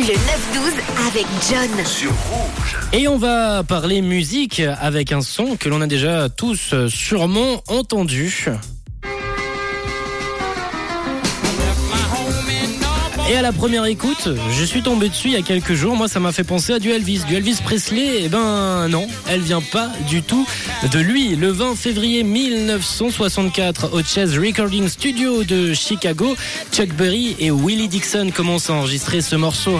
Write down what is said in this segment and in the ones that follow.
Le 9-12 avec John. Sur Rouge. Et on va parler musique avec un son que l'on a déjà tous sûrement entendu. Et à la première écoute, je suis tombé dessus il y a quelques jours. Moi, ça m'a fait penser à du Elvis. Du Elvis Presley, eh ben non, elle vient pas du tout de lui. Le 20 février 1964, au Chess Recording Studio de Chicago, Chuck Berry et Willie Dixon commencent à enregistrer ce morceau.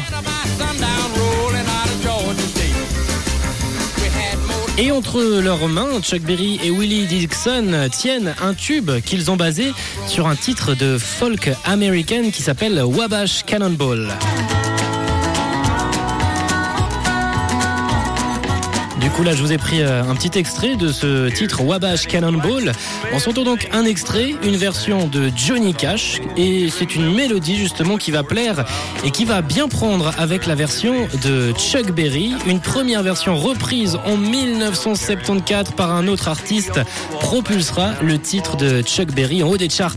Et entre leurs mains, Chuck Berry et Willie Dixon tiennent un tube qu'ils ont basé sur un titre de folk américaine qui s'appelle Wabash Cannonball. Du coup, là, je vous ai pris euh, un petit extrait de ce titre Wabash Cannonball. On s'entend donc un extrait, une version de Johnny Cash, et c'est une mélodie justement qui va plaire et qui va bien prendre avec la version de Chuck Berry, une première version reprise en 1974 par un autre artiste propulsera le titre de Chuck Berry en haut des charts.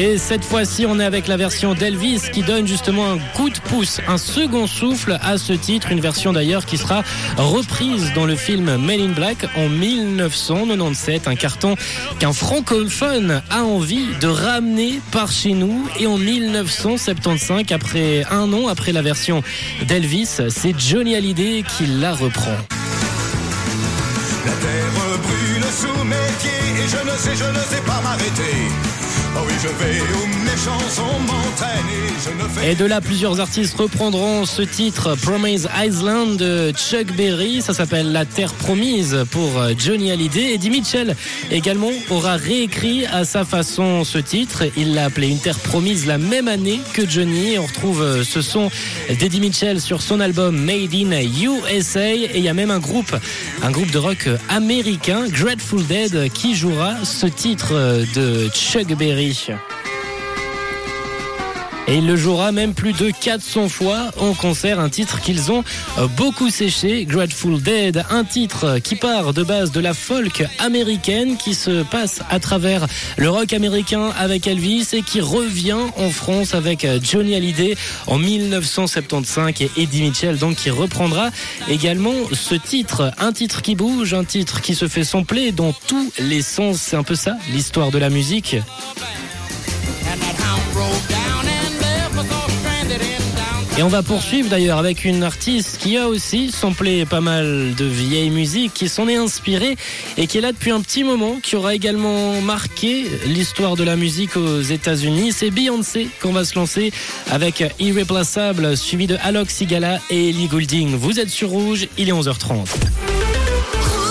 Et cette fois-ci, on est avec la version d'Elvis qui donne justement un coup de pouce, un second souffle à ce titre. Une version d'ailleurs qui sera reprise dans le film Men in Black en 1997. Un carton qu'un francophone a envie de ramener par chez nous. Et en 1975, après un an après la version d'Elvis, c'est Johnny Hallyday qui la reprend. La terre brûle sous mes pieds et je ne sais, je ne sais pas m'arrêter. Oh oui, je vais où mes chansons Et de là, plusieurs artistes reprendront ce titre Promise Island de Chuck Berry. Ça s'appelle La Terre Promise pour Johnny Hallyday. Eddie Mitchell également aura réécrit à sa façon ce titre. Il l'a appelé Une Terre Promise la même année que Johnny. On retrouve ce son d'Eddie Mitchell sur son album Made in USA. Et il y a même un groupe, un groupe de rock américain, Grateful Dead, qui jouera ce titre de Chuck Berry. Et il le jouera même plus de 400 fois en concert, un titre qu'ils ont beaucoup séché, Grateful Dead, un titre qui part de base de la folk américaine, qui se passe à travers le rock américain avec Elvis et qui revient en France avec Johnny Hallyday en 1975 et Eddie Mitchell donc qui reprendra également ce titre, un titre qui bouge, un titre qui se fait sampler dans tous les sens, c'est un peu ça l'histoire de la musique. Et on va poursuivre d'ailleurs avec une artiste qui a aussi samplé pas mal de vieilles musiques, qui s'en est inspirée et qui est là depuis un petit moment, qui aura également marqué l'histoire de la musique aux États-Unis. C'est Beyoncé qu'on va se lancer avec Irreplaçable, suivi de Alok Sigala et Ellie Goulding. Vous êtes sur Rouge, il est 11h30.